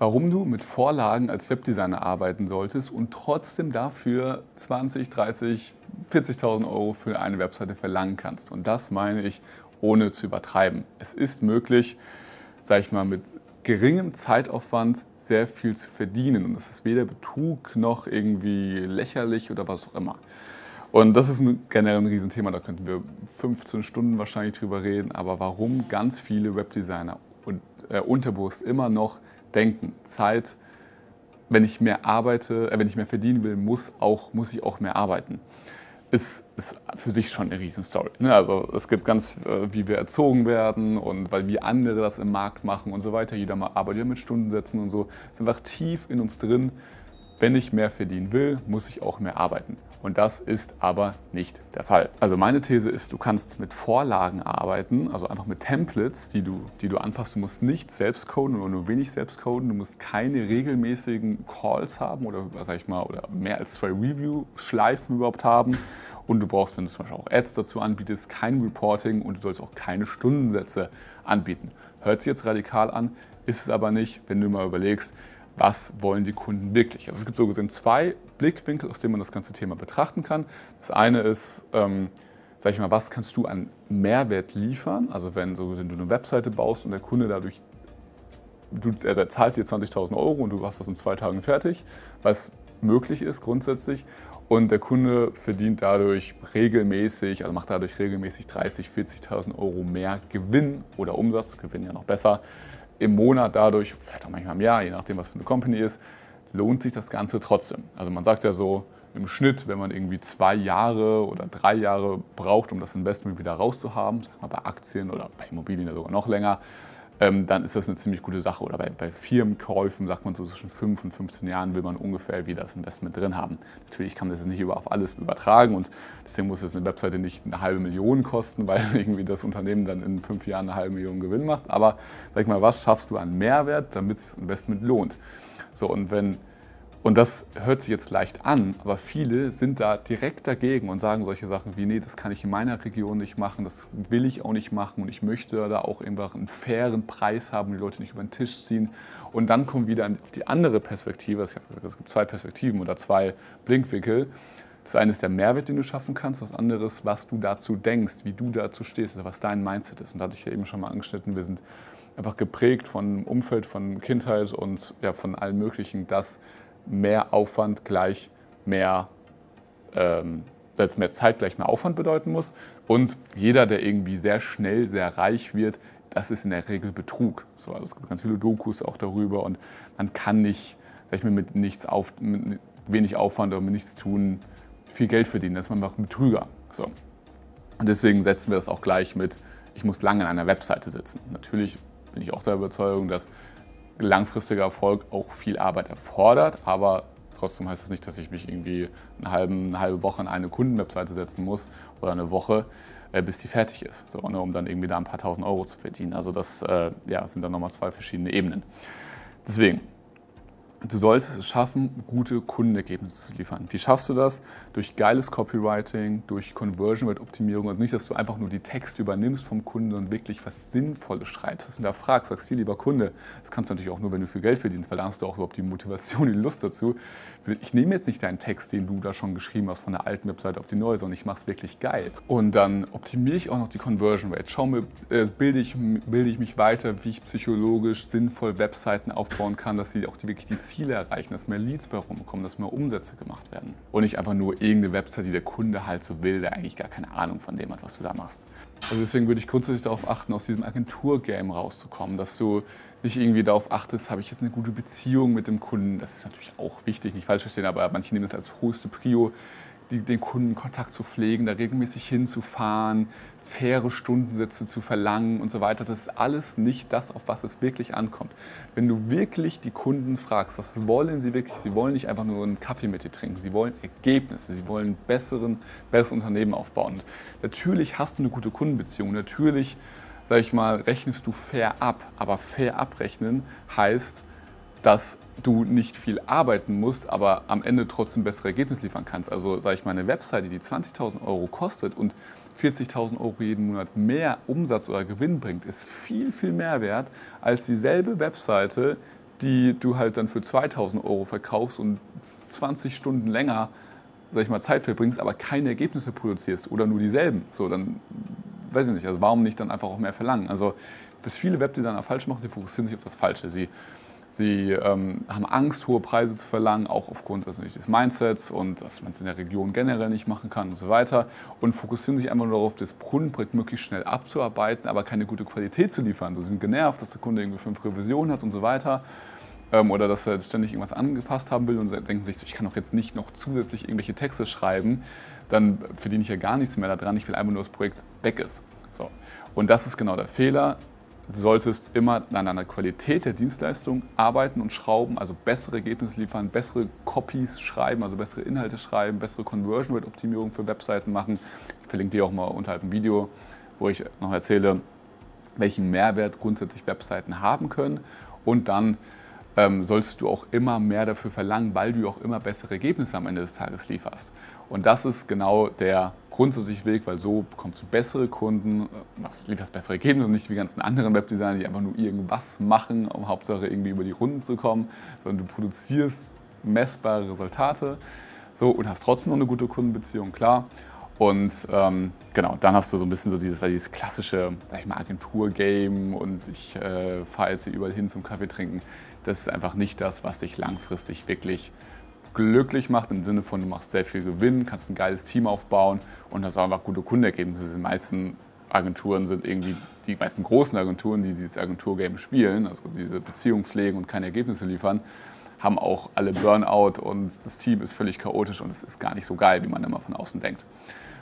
warum du mit Vorlagen als Webdesigner arbeiten solltest und trotzdem dafür 20, 30, 40.000 Euro für eine Webseite verlangen kannst. Und das meine ich ohne zu übertreiben. Es ist möglich, sage ich mal, mit geringem Zeitaufwand sehr viel zu verdienen. Und das ist weder Betrug noch irgendwie lächerlich oder was auch immer. Und das ist ein, generell ein Riesenthema, da könnten wir 15 Stunden wahrscheinlich drüber reden. Aber warum ganz viele Webdesigner und äh, unterbewusst immer noch denken, Zeit, wenn ich mehr arbeite, äh, wenn ich mehr verdienen will, muss, auch, muss ich auch mehr arbeiten. Ist, ist für sich schon eine Riesenstory. Ne? Also es gibt ganz, äh, wie wir erzogen werden und weil wie andere das im Markt machen und so weiter. Jeder mal arbeitet mit Stundensätzen und so. ist einfach tief in uns drin. Wenn ich mehr verdienen will, muss ich auch mehr arbeiten. Und das ist aber nicht der Fall. Also meine These ist, du kannst mit Vorlagen arbeiten, also einfach mit Templates, die du, die du anpasst. Du musst nicht selbst coden oder nur wenig selbst coden. Du musst keine regelmäßigen Calls haben oder, sag ich mal, oder mehr als zwei Review-Schleifen überhaupt haben. Und du brauchst, wenn du zum Beispiel auch Ads dazu anbietest, kein Reporting und du sollst auch keine Stundensätze anbieten. Hört sich jetzt radikal an, ist es aber nicht, wenn du mal überlegst, was wollen die Kunden wirklich. Also es gibt so gesehen zwei Blickwinkel, aus denen man das ganze Thema betrachten kann. Das eine ist, ähm, sag ich mal, was kannst du an Mehrwert liefern? Also wenn, so, wenn du eine Webseite baust und der Kunde dadurch, du, er zahlt dir 20.000 Euro und du hast das in zwei Tagen fertig, was möglich ist grundsätzlich. Und der Kunde verdient dadurch regelmäßig, also macht dadurch regelmäßig 30.000, 40.000 Euro mehr Gewinn oder Umsatz, Gewinn ja noch besser, im Monat dadurch, vielleicht auch manchmal im Jahr, je nachdem, was für eine Company ist, lohnt sich das Ganze trotzdem. Also man sagt ja so, im Schnitt, wenn man irgendwie zwei Jahre oder drei Jahre braucht, um das Investment wieder rauszuhaben, sag mal bei Aktien oder bei Immobilien sogar noch länger, ähm, dann ist das eine ziemlich gute Sache. Oder bei, bei Firmenkäufen sagt man so zwischen 5 und 15 Jahren will man ungefähr wieder das Investment drin haben. Natürlich kann man das nicht über, auf alles übertragen und deswegen muss jetzt eine Webseite nicht eine halbe Million kosten, weil irgendwie das Unternehmen dann in fünf Jahren eine halbe Million Gewinn macht. Aber sag mal, was schaffst du an Mehrwert, damit das Investment lohnt? So, und wenn und das hört sich jetzt leicht an, aber viele sind da direkt dagegen und sagen solche Sachen wie, nee, das kann ich in meiner Region nicht machen, das will ich auch nicht machen und ich möchte da auch einfach einen fairen Preis haben, die Leute nicht über den Tisch ziehen. Und dann kommen wieder auf die andere Perspektive, es gibt zwei Perspektiven oder zwei Blinkwinkel. Das eine ist der Mehrwert, den du schaffen kannst, das andere ist, was du dazu denkst, wie du dazu stehst, also was dein Mindset ist. Und da hatte ich ja eben schon mal angeschnitten, wir sind einfach geprägt von Umfeld, von Kindheit und ja, von allem Möglichen, dass mehr Aufwand gleich mehr, ähm, dass mehr Zeit gleich mehr Aufwand bedeuten muss. Und jeder, der irgendwie sehr schnell sehr reich wird, das ist in der Regel Betrug. So, also es gibt ganz viele Dokus auch darüber und man kann nicht, sag ich mal, mit nichts auf, mit wenig Aufwand oder mit nichts tun viel Geld verdienen. Das ist man einfach ein Betrüger. So. Und deswegen setzen wir das auch gleich mit, ich muss lange an einer Webseite sitzen. Natürlich bin ich auch der Überzeugung, dass langfristiger Erfolg auch viel Arbeit erfordert, aber trotzdem heißt das nicht, dass ich mich irgendwie eine halbe, eine halbe Woche an eine Kundenwebseite setzen muss oder eine Woche, äh, bis die fertig ist, so, ne, um dann irgendwie da ein paar tausend Euro zu verdienen. Also das äh, ja, sind dann nochmal zwei verschiedene Ebenen. Deswegen, Du solltest es schaffen, gute Kundenergebnisse zu liefern. Wie schaffst du das? Durch geiles Copywriting, durch Conversion Rate Optimierung und nicht, dass du einfach nur die Texte übernimmst vom Kunden und wirklich was Sinnvolles schreibst. Was du da fragst, sagst dir, lieber Kunde, das kannst du natürlich auch nur, wenn du viel Geld verdienst, weil da hast du auch überhaupt die Motivation, die Lust dazu. Ich nehme jetzt nicht deinen Text, den du da schon geschrieben hast, von der alten Webseite auf die neue, sondern ich mache es wirklich geil. Und dann optimiere ich auch noch die Conversion Rate. Schau mir, äh, bilde, ich, bilde ich mich weiter, wie ich psychologisch sinnvoll Webseiten aufbauen kann, dass sie auch die, wirklich die Ziele erreichen, dass mehr Leads bei rumkommen, dass mehr Umsätze gemacht werden. Und nicht einfach nur irgendeine Website, die der Kunde halt so will, der eigentlich gar keine Ahnung von dem hat, was du da machst. Also deswegen würde ich grundsätzlich darauf achten, aus diesem Agentur-Game rauszukommen, dass du nicht irgendwie darauf achtest, habe ich jetzt eine gute Beziehung mit dem Kunden. Das ist natürlich auch wichtig, nicht falsch verstehen, aber manche nehmen das als höchste Prio, die, den Kundenkontakt zu pflegen, da regelmäßig hinzufahren, faire Stundensätze zu verlangen und so weiter. Das ist alles nicht das, auf was es wirklich ankommt. Wenn du wirklich die Kunden fragst, was wollen sie wirklich? Sie wollen nicht einfach nur einen Kaffee mit dir trinken. Sie wollen Ergebnisse. Sie wollen besseren, besseres Unternehmen aufbauen. Und natürlich hast du eine gute Kundenbeziehung. Natürlich, sag ich mal, rechnest du fair ab. Aber fair abrechnen heißt, dass du nicht viel arbeiten musst, aber am Ende trotzdem bessere Ergebnisse liefern kannst. Also sage ich mal, eine Webseite, die 20.000 Euro kostet und 40.000 Euro jeden Monat mehr Umsatz oder Gewinn bringt, ist viel, viel mehr wert als dieselbe Webseite, die du halt dann für 2000 Euro verkaufst und 20 Stunden länger, sag ich mal, Zeit verbringst, aber keine Ergebnisse produzierst oder nur dieselben. So, dann weiß ich nicht, also warum nicht dann einfach auch mehr verlangen? Also, was viele Webdesigner falsch machen, sie fokussieren sich auf das Falsche. Sie Sie ähm, haben Angst, hohe Preise zu verlangen, auch aufgrund also des Mindsets und dass man es in der Region generell nicht machen kann und so weiter. Und fokussieren sich einfach nur darauf, das Kundenprojekt möglichst schnell abzuarbeiten, aber keine gute Qualität zu liefern. So sind genervt, dass der Kunde irgendwie fünf Revisionen hat und so weiter. Ähm, oder dass er jetzt ständig irgendwas angepasst haben will und denken sich, ich kann doch jetzt nicht noch zusätzlich irgendwelche Texte schreiben, dann verdiene ich ja gar nichts mehr daran. Ich will einfach nur, dass das Projekt weg ist. So. Und das ist genau der Fehler. Solltest immer an einer Qualität der Dienstleistung arbeiten und schrauben, also bessere Ergebnisse liefern, bessere Copies schreiben, also bessere Inhalte schreiben, bessere Conversion Rate Optimierung für Webseiten machen. Ich verlinke dir auch mal unterhalb ein Video, wo ich noch erzähle, welchen Mehrwert grundsätzlich Webseiten haben können. Und dann ähm, sollst du auch immer mehr dafür verlangen, weil du auch immer bessere Ergebnisse am Ende des Tages lieferst. Und das ist genau der grundsätzliche Weg, weil so bekommst du bessere Kunden, äh, lieferst bessere Ergebnisse nicht wie die ganzen anderen Webdesigner, die einfach nur irgendwas machen, um Hauptsache irgendwie über die Runden zu kommen, sondern du produzierst messbare Resultate so, und hast trotzdem noch eine gute Kundenbeziehung, klar. Und ähm, genau, dann hast du so ein bisschen so dieses, dieses klassische, sag ich mal, Agentur-Game und ich äh, fahre jetzt hier überall hin zum Kaffee trinken. Das ist einfach nicht das, was dich langfristig wirklich glücklich macht, im Sinne von, du machst sehr viel Gewinn, kannst ein geiles Team aufbauen und hast einfach gute Kundenergebnisse. Die meisten Agenturen sind irgendwie, die meisten großen Agenturen, die dieses Agenturgame spielen, also diese Beziehung pflegen und keine Ergebnisse liefern, haben auch alle Burnout und das Team ist völlig chaotisch und es ist gar nicht so geil, wie man immer von außen denkt.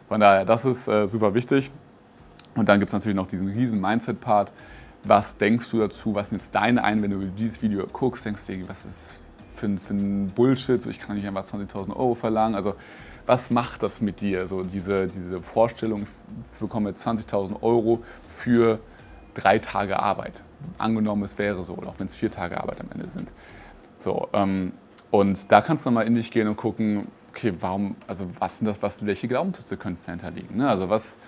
Von daher, das ist äh, super wichtig. Und dann gibt es natürlich noch diesen riesen Mindset-Part. Was denkst du dazu? Was sind jetzt deine ein, wenn du dieses Video guckst? Denkst du dir, was ist für, für ein Bullshit, so ich kann nicht einfach 20.000 Euro verlangen. Also was macht das mit dir, so diese, diese Vorstellung, ich bekomme 20.000 Euro für drei Tage Arbeit. Angenommen, es wäre so, oder auch wenn es vier Tage Arbeit am Ende sind. So, ähm, und da kannst du mal in dich gehen und gucken, okay, warum, also was sind das, was, welche Glaubenssätze könnten dahinter liegen? Ne? Also was,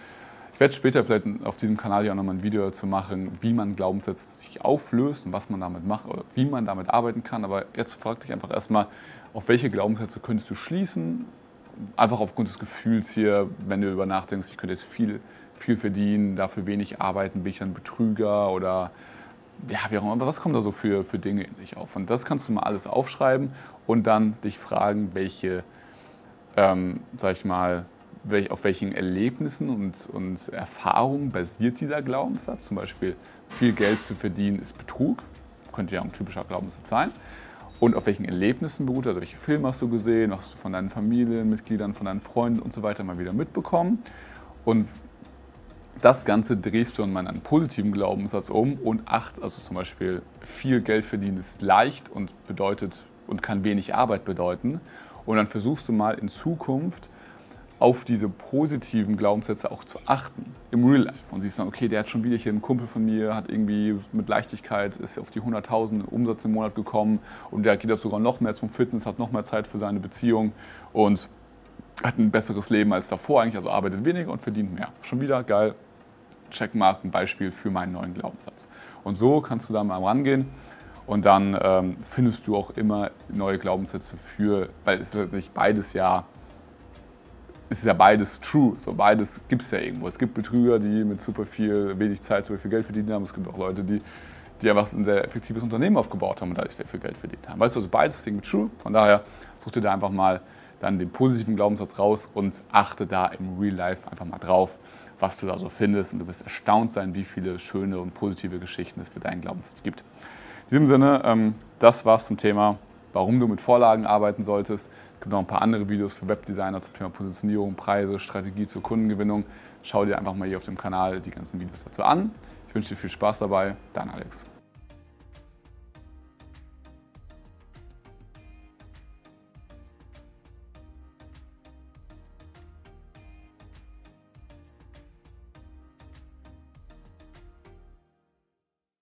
werde später vielleicht auf diesem Kanal ja auch nochmal ein Video dazu machen, wie man Glaubenssätze sich auflöst und was man damit macht oder wie man damit arbeiten kann. Aber jetzt frag dich einfach erstmal, auf welche Glaubenssätze könntest du schließen? Einfach aufgrund des Gefühls hier, wenn du darüber nachdenkst, ich könnte jetzt viel, viel verdienen, dafür wenig arbeiten, bin ich dann Betrüger oder ja, wie auch immer. Was kommen da so für, für Dinge in dich auf? Und das kannst du mal alles aufschreiben und dann dich fragen, welche, ähm, sag ich mal, auf welchen Erlebnissen und, und Erfahrungen basiert dieser Glaubenssatz. Zum Beispiel, viel Geld zu verdienen ist Betrug, könnte ja ein typischer Glaubenssatz sein. Und auf welchen Erlebnissen beruht, also welche Filme hast du gesehen, hast du von deinen Familienmitgliedern, von deinen Freunden und so weiter mal wieder mitbekommen. Und das Ganze drehst du dann mal in einen positiven Glaubenssatz um und acht, also zum Beispiel viel Geld verdienen ist leicht und bedeutet und kann wenig Arbeit bedeuten. Und dann versuchst du mal in Zukunft auf diese positiven Glaubenssätze auch zu achten im Real Life. Und siehst dann, okay, der hat schon wieder hier einen Kumpel von mir, hat irgendwie mit Leichtigkeit, ist auf die 100.000 Umsatz im Monat gekommen und der geht jetzt sogar noch mehr zum Fitness, hat noch mehr Zeit für seine Beziehung und hat ein besseres Leben als davor eigentlich, also arbeitet weniger und verdient mehr. Schon wieder geil, Checkmark, ein Beispiel für meinen neuen Glaubenssatz. Und so kannst du da mal rangehen und dann ähm, findest du auch immer neue Glaubenssätze für, weil es natürlich beides ja es ist ja beides true. So beides gibt es ja irgendwo. Es gibt Betrüger, die mit super viel, wenig Zeit super viel Geld verdient haben. Es gibt auch Leute, die, die einfach ein sehr effektives Unternehmen aufgebaut haben und dadurch sehr viel Geld verdient haben. Weißt du, also beides ist irgendwie true. Von daher such dir da einfach mal dann den positiven Glaubenssatz raus und achte da im Real Life einfach mal drauf, was du da so findest. Und du wirst erstaunt sein, wie viele schöne und positive Geschichten es für deinen Glaubenssatz gibt. In diesem Sinne, ähm, das war's zum Thema, warum du mit Vorlagen arbeiten solltest. Gibt noch ein paar andere Videos für Webdesigner zum Thema Positionierung, Preise, Strategie zur Kundengewinnung. Schau dir einfach mal hier auf dem Kanal die ganzen Videos dazu an. Ich wünsche dir viel Spaß dabei. Dein Alex.